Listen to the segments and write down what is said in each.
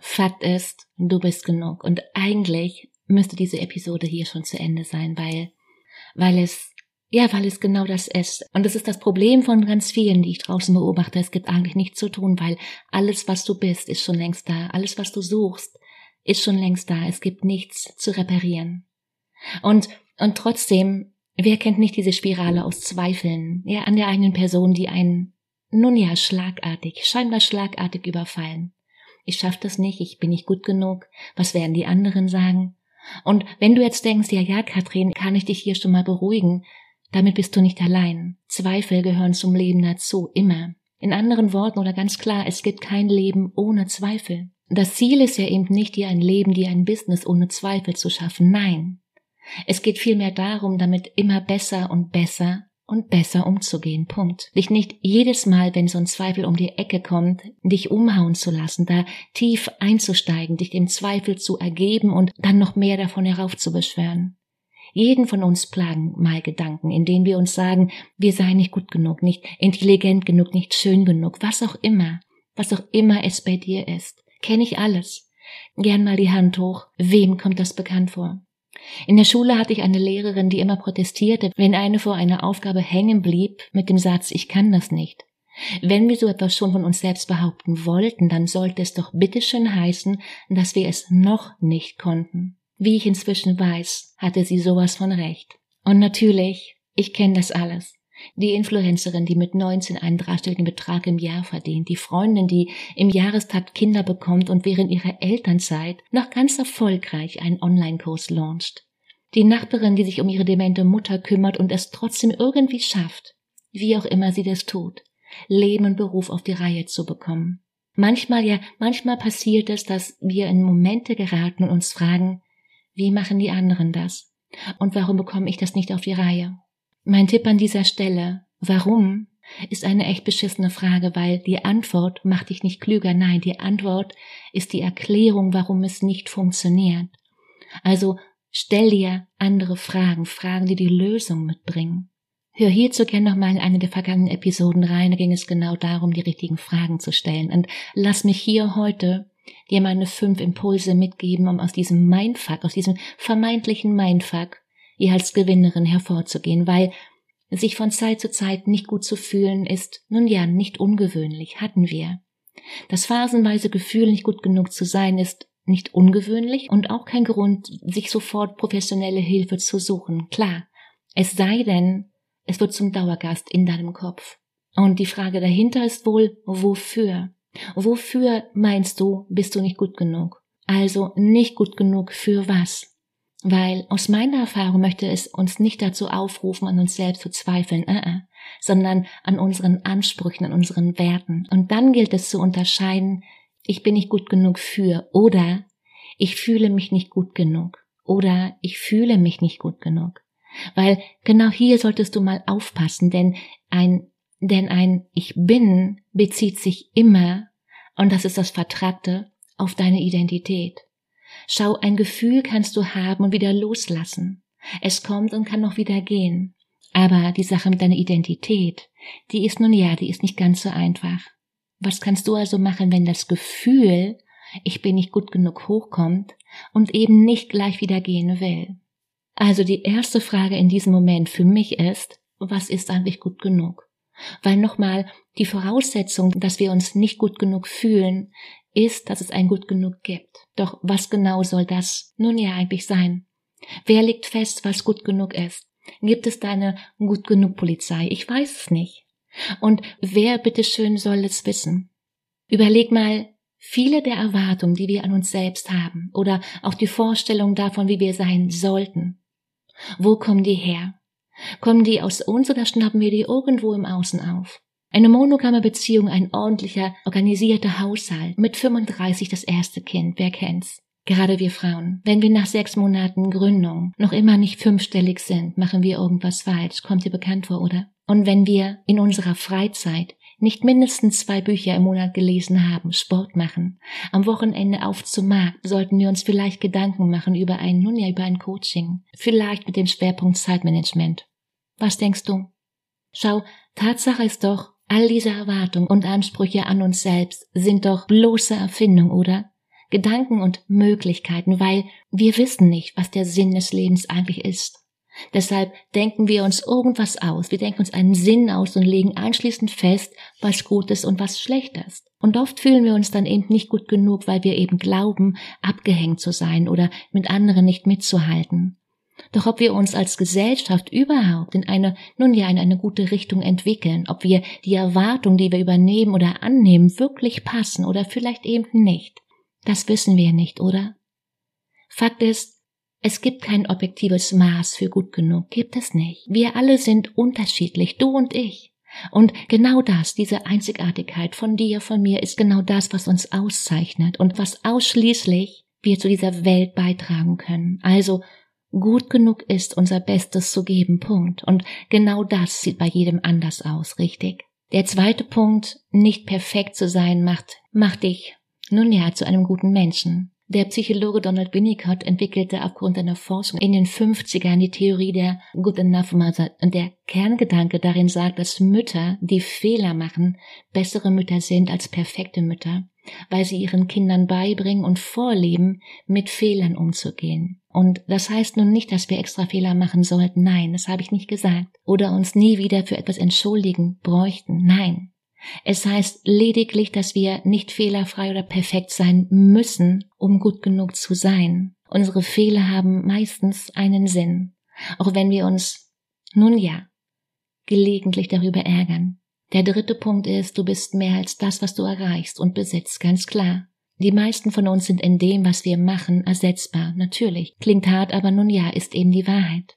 Fakt ist, du bist genug. Und eigentlich müsste diese Episode hier schon zu Ende sein, weil, weil es, ja, weil es genau das ist. Und das ist das Problem von ganz vielen, die ich draußen beobachte. Es gibt eigentlich nichts zu tun, weil alles, was du bist, ist schon längst da. Alles, was du suchst, ist schon längst da. Es gibt nichts zu reparieren. Und, und trotzdem, wer kennt nicht diese Spirale aus Zweifeln, ja, an der eigenen Person, die einen, nun ja, schlagartig, scheinbar schlagartig überfallen ich schaffe das nicht, ich bin nicht gut genug, was werden die anderen sagen? Und wenn du jetzt denkst, ja, ja, Katrin, kann ich dich hier schon mal beruhigen, damit bist du nicht allein. Zweifel gehören zum Leben dazu, immer. In anderen Worten oder ganz klar, es gibt kein Leben ohne Zweifel. Das Ziel ist ja eben nicht, dir ein Leben, dir ein Business ohne Zweifel zu schaffen. Nein. Es geht vielmehr darum, damit immer besser und besser und besser umzugehen. Punkt. Dich nicht jedes Mal, wenn so ein Zweifel um die Ecke kommt, dich umhauen zu lassen, da tief einzusteigen, dich dem Zweifel zu ergeben und dann noch mehr davon heraufzubeschwören. Jeden von uns plagen mal Gedanken, in denen wir uns sagen, wir seien nicht gut genug, nicht intelligent genug, nicht schön genug, was auch immer, was auch immer es bei dir ist. Kenne ich alles. Gern mal die Hand hoch. Wem kommt das bekannt vor? In der Schule hatte ich eine Lehrerin, die immer protestierte, wenn eine vor einer Aufgabe hängen blieb mit dem Satz Ich kann das nicht. Wenn wir so etwas schon von uns selbst behaupten wollten, dann sollte es doch bitteschön heißen, dass wir es noch nicht konnten. Wie ich inzwischen weiß, hatte sie sowas von recht. Und natürlich, ich kenne das alles. Die Influencerin, die mit 19 einen dreistelligen Betrag im Jahr verdient, die Freundin, die im Jahrestag Kinder bekommt und während ihrer Elternzeit noch ganz erfolgreich einen Online-Kurs launcht. Die Nachbarin, die sich um ihre demente Mutter kümmert und es trotzdem irgendwie schafft, wie auch immer sie das tut, Leben und Beruf auf die Reihe zu bekommen. Manchmal, ja, manchmal passiert es, dass wir in Momente geraten und uns fragen, wie machen die anderen das? Und warum bekomme ich das nicht auf die Reihe? Mein Tipp an dieser Stelle, warum, ist eine echt beschissene Frage, weil die Antwort macht dich nicht klüger. Nein, die Antwort ist die Erklärung, warum es nicht funktioniert. Also stell dir andere Fragen, Fragen, die die Lösung mitbringen. Hör hierzu gerne nochmal in eine der vergangenen Episoden rein, da ging es genau darum, die richtigen Fragen zu stellen. Und lass mich hier heute dir meine fünf Impulse mitgeben, um aus diesem Mindfuck, aus diesem vermeintlichen Mindfuck ihr als Gewinnerin hervorzugehen, weil sich von Zeit zu Zeit nicht gut zu fühlen ist, nun ja, nicht ungewöhnlich, hatten wir. Das phasenweise Gefühl, nicht gut genug zu sein, ist nicht ungewöhnlich und auch kein Grund, sich sofort professionelle Hilfe zu suchen, klar. Es sei denn, es wird zum Dauergast in deinem Kopf. Und die Frage dahinter ist wohl, wofür? Wofür meinst du, bist du nicht gut genug? Also nicht gut genug für was? Weil aus meiner Erfahrung möchte es uns nicht dazu aufrufen, an uns selbst zu zweifeln, äh, äh, sondern an unseren Ansprüchen, an unseren Werten. Und dann gilt es zu unterscheiden, ich bin nicht gut genug für oder ich fühle mich nicht gut genug oder ich fühle mich nicht gut genug. Weil genau hier solltest du mal aufpassen, denn ein, denn ein Ich bin bezieht sich immer, und das ist das Vertragte, auf deine Identität. Schau, ein Gefühl kannst du haben und wieder loslassen. Es kommt und kann noch wieder gehen. Aber die Sache mit deiner Identität, die ist nun ja, die ist nicht ganz so einfach. Was kannst du also machen, wenn das Gefühl, ich bin nicht gut genug hochkommt und eben nicht gleich wieder gehen will? Also die erste Frage in diesem Moment für mich ist, was ist eigentlich gut genug? Weil nochmal, die Voraussetzung, dass wir uns nicht gut genug fühlen, ist, dass es ein gut genug gibt. Doch was genau soll das nun ja eigentlich sein? Wer legt fest, was gut genug ist? Gibt es da eine gut genug Polizei? Ich weiß es nicht. Und wer bitteschön soll es wissen? Überleg mal, viele der Erwartungen, die wir an uns selbst haben, oder auch die Vorstellung davon, wie wir sein sollten. Wo kommen die her? Kommen die aus uns oder schnappen wir die irgendwo im Außen auf? Eine monogame Beziehung, ein ordentlicher, organisierter Haushalt, mit 35 das erste Kind, wer kennt's? Gerade wir Frauen. Wenn wir nach sechs Monaten Gründung noch immer nicht fünfstellig sind, machen wir irgendwas falsch. Kommt dir bekannt vor, oder? Und wenn wir in unserer Freizeit nicht mindestens zwei Bücher im Monat gelesen haben, Sport machen, am Wochenende auf zum Markt, sollten wir uns vielleicht Gedanken machen über ein, nun ja, über ein Coaching. Vielleicht mit dem Schwerpunkt Zeitmanagement. Was denkst du? Schau, Tatsache ist doch, all diese Erwartungen und Ansprüche an uns selbst sind doch bloße Erfindung, oder? Gedanken und Möglichkeiten, weil wir wissen nicht, was der Sinn des Lebens eigentlich ist. Deshalb denken wir uns irgendwas aus. Wir denken uns einen Sinn aus und legen anschließend fest, was gut ist und was schlecht ist. Und oft fühlen wir uns dann eben nicht gut genug, weil wir eben glauben, abgehängt zu sein oder mit anderen nicht mitzuhalten. Doch ob wir uns als Gesellschaft überhaupt in eine, nun ja, in eine gute Richtung entwickeln, ob wir die Erwartungen, die wir übernehmen oder annehmen, wirklich passen oder vielleicht eben nicht, das wissen wir nicht, oder? Fakt ist, es gibt kein objektives Maß für gut genug, gibt es nicht. Wir alle sind unterschiedlich, du und ich. Und genau das, diese Einzigartigkeit von dir, von mir, ist genau das, was uns auszeichnet und was ausschließlich wir zu dieser Welt beitragen können. Also gut genug ist, unser Bestes zu geben, Punkt. Und genau das sieht bei jedem anders aus, richtig? Der zweite Punkt, nicht perfekt zu sein, macht, macht dich, nun ja, zu einem guten Menschen. Der Psychologe Donald Winnicott entwickelte aufgrund einer Forschung in den 50ern die Theorie der Good Enough Mother und der Kerngedanke darin sagt, dass Mütter, die Fehler machen, bessere Mütter sind als perfekte Mütter, weil sie ihren Kindern beibringen und vorleben, mit Fehlern umzugehen. Und das heißt nun nicht, dass wir extra Fehler machen sollten, nein, das habe ich nicht gesagt, oder uns nie wieder für etwas entschuldigen bräuchten, nein. Es heißt lediglich, dass wir nicht fehlerfrei oder perfekt sein müssen, um gut genug zu sein. Unsere Fehler haben meistens einen Sinn, auch wenn wir uns, nun ja, gelegentlich darüber ärgern. Der dritte Punkt ist, du bist mehr als das, was du erreichst und besitzt, ganz klar. Die meisten von uns sind in dem, was wir machen, ersetzbar, natürlich. Klingt hart, aber nun ja, ist eben die Wahrheit.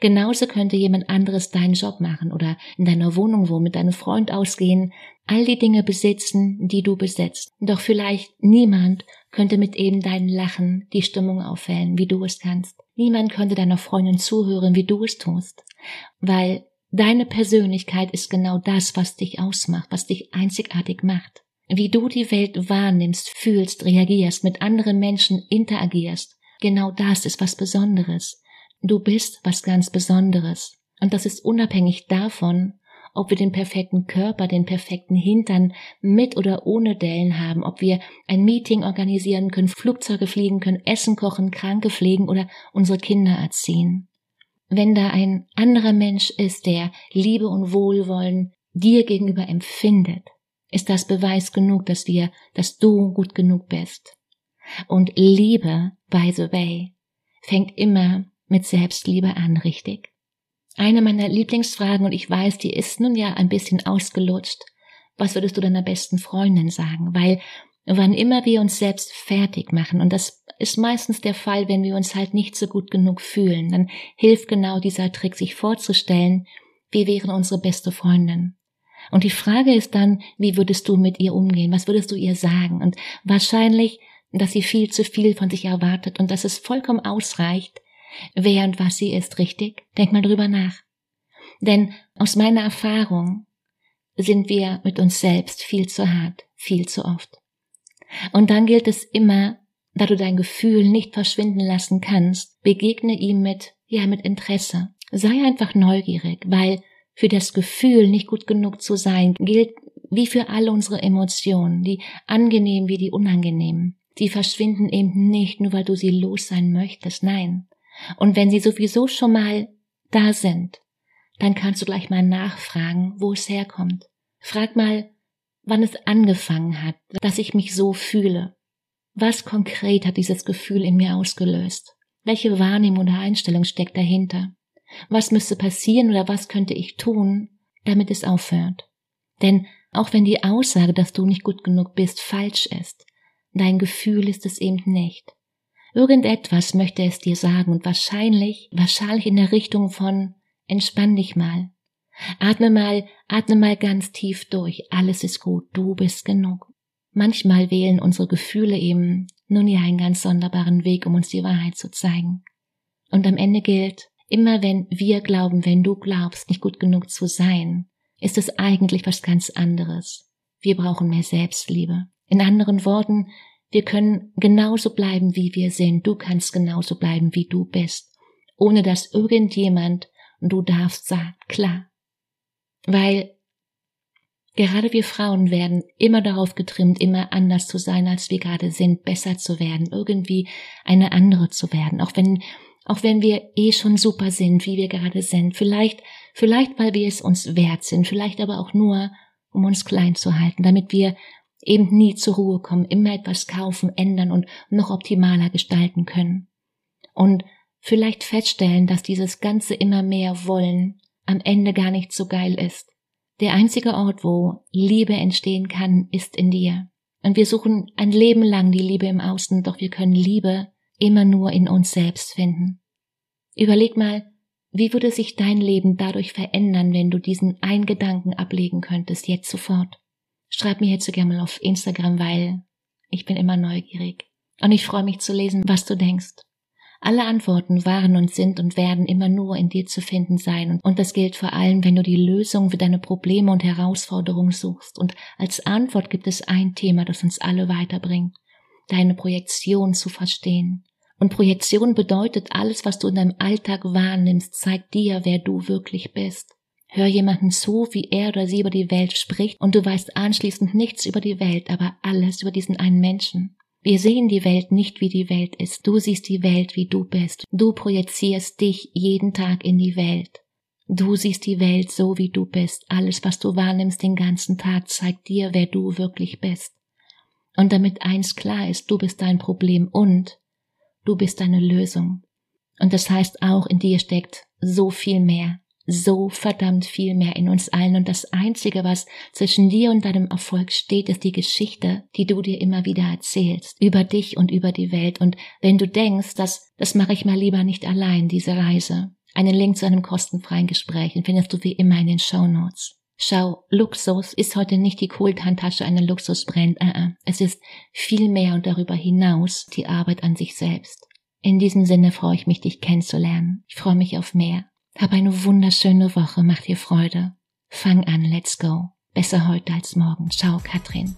Genauso könnte jemand anderes deinen Job machen oder in deiner Wohnung wohnen, mit deinem Freund ausgehen, all die Dinge besitzen, die du besitzt. Doch vielleicht niemand könnte mit eben deinem Lachen die Stimmung auffällen, wie du es kannst. Niemand könnte deiner Freundin zuhören, wie du es tust, weil deine Persönlichkeit ist genau das, was dich ausmacht, was dich einzigartig macht. Wie du die Welt wahrnimmst, fühlst, reagierst, mit anderen Menschen interagierst, genau das ist was Besonderes. Du bist was ganz Besonderes. Und das ist unabhängig davon, ob wir den perfekten Körper, den perfekten Hintern mit oder ohne Dellen haben, ob wir ein Meeting organisieren können, Flugzeuge fliegen können, Essen kochen, Kranke pflegen oder unsere Kinder erziehen. Wenn da ein anderer Mensch ist, der Liebe und Wohlwollen dir gegenüber empfindet, ist das Beweis genug, dass wir, dass du gut genug bist. Und Liebe, by the way, fängt immer mit Selbstliebe an, richtig? Eine meiner Lieblingsfragen, und ich weiß, die ist nun ja ein bisschen ausgelutscht. Was würdest du deiner besten Freundin sagen? Weil wann immer wir uns selbst fertig machen, und das ist meistens der Fall, wenn wir uns halt nicht so gut genug fühlen, dann hilft genau dieser Trick, sich vorzustellen, wir wären unsere beste Freundin. Und die Frage ist dann, wie würdest du mit ihr umgehen? Was würdest du ihr sagen? Und wahrscheinlich, dass sie viel zu viel von sich erwartet und dass es vollkommen ausreicht, wer und was sie ist, richtig? Denk mal drüber nach. Denn aus meiner Erfahrung sind wir mit uns selbst viel zu hart, viel zu oft. Und dann gilt es immer, da du dein Gefühl nicht verschwinden lassen kannst, begegne ihm mit, ja, mit Interesse. Sei einfach neugierig, weil für das Gefühl, nicht gut genug zu sein, gilt wie für alle unsere Emotionen, die angenehmen wie die unangenehmen. Die verschwinden eben nicht, nur weil du sie los sein möchtest, nein. Und wenn sie sowieso schon mal da sind, dann kannst du gleich mal nachfragen, wo es herkommt. Frag mal, wann es angefangen hat, dass ich mich so fühle. Was konkret hat dieses Gefühl in mir ausgelöst? Welche Wahrnehmung oder Einstellung steckt dahinter? Was müsste passieren oder was könnte ich tun, damit es aufhört? Denn auch wenn die Aussage, dass du nicht gut genug bist, falsch ist, dein Gefühl ist es eben nicht. Irgendetwas möchte es dir sagen und wahrscheinlich, wahrscheinlich in der Richtung von entspann dich mal. Atme mal, atme mal ganz tief durch. Alles ist gut. Du bist genug. Manchmal wählen unsere Gefühle eben nun ja einen ganz sonderbaren Weg, um uns die Wahrheit zu zeigen. Und am Ende gilt, immer wenn wir glauben, wenn du glaubst, nicht gut genug zu sein, ist es eigentlich was ganz anderes. Wir brauchen mehr Selbstliebe. In anderen Worten, wir können genauso bleiben, wie wir sind. Du kannst genauso bleiben, wie du bist. Ohne dass irgendjemand, du darfst, sagt, klar. Weil gerade wir Frauen werden immer darauf getrimmt, immer anders zu sein, als wir gerade sind, besser zu werden, irgendwie eine andere zu werden. Auch wenn, auch wenn wir eh schon super sind, wie wir gerade sind. Vielleicht, vielleicht, weil wir es uns wert sind. Vielleicht aber auch nur, um uns klein zu halten, damit wir eben nie zur Ruhe kommen, immer etwas kaufen, ändern und noch optimaler gestalten können. Und vielleicht feststellen, dass dieses ganze immer mehr wollen am Ende gar nicht so geil ist. Der einzige Ort, wo Liebe entstehen kann, ist in dir. Und wir suchen ein Leben lang die Liebe im Außen, doch wir können Liebe immer nur in uns selbst finden. Überleg mal, wie würde sich dein Leben dadurch verändern, wenn du diesen einen Gedanken ablegen könntest, jetzt sofort? Schreib mir jetzt gerne mal auf Instagram, weil ich bin immer neugierig. Und ich freue mich zu lesen, was du denkst. Alle Antworten waren und sind und werden immer nur in dir zu finden sein. Und das gilt vor allem, wenn du die Lösung für deine Probleme und Herausforderungen suchst. Und als Antwort gibt es ein Thema, das uns alle weiterbringt. Deine Projektion zu verstehen. Und Projektion bedeutet, alles, was du in deinem Alltag wahrnimmst, zeigt dir, wer du wirklich bist. Hör jemanden zu, wie er oder sie über die Welt spricht, und du weißt anschließend nichts über die Welt, aber alles über diesen einen Menschen. Wir sehen die Welt nicht, wie die Welt ist. Du siehst die Welt, wie du bist. Du projizierst dich jeden Tag in die Welt. Du siehst die Welt so, wie du bist. Alles, was du wahrnimmst den ganzen Tag, zeigt dir, wer du wirklich bist. Und damit eins klar ist, du bist dein Problem und du bist deine Lösung. Und das heißt auch, in dir steckt so viel mehr so verdammt viel mehr in uns allen und das Einzige, was zwischen dir und deinem Erfolg steht, ist die Geschichte, die du dir immer wieder erzählst, über dich und über die Welt. Und wenn du denkst, dass das mache ich mal lieber nicht allein, diese Reise, einen Link zu einem kostenfreien Gespräch findest du wie immer in den Show Notes. Schau, Luxus ist heute nicht die Kohltantasche einer Luxusbrand, uh -uh. es ist viel mehr und darüber hinaus die Arbeit an sich selbst. In diesem Sinne freue ich mich, dich kennenzulernen. Ich freue mich auf mehr. Hab eine wunderschöne Woche, mach dir Freude. Fang an, let's go. Besser heute als morgen. Ciao, Katrin.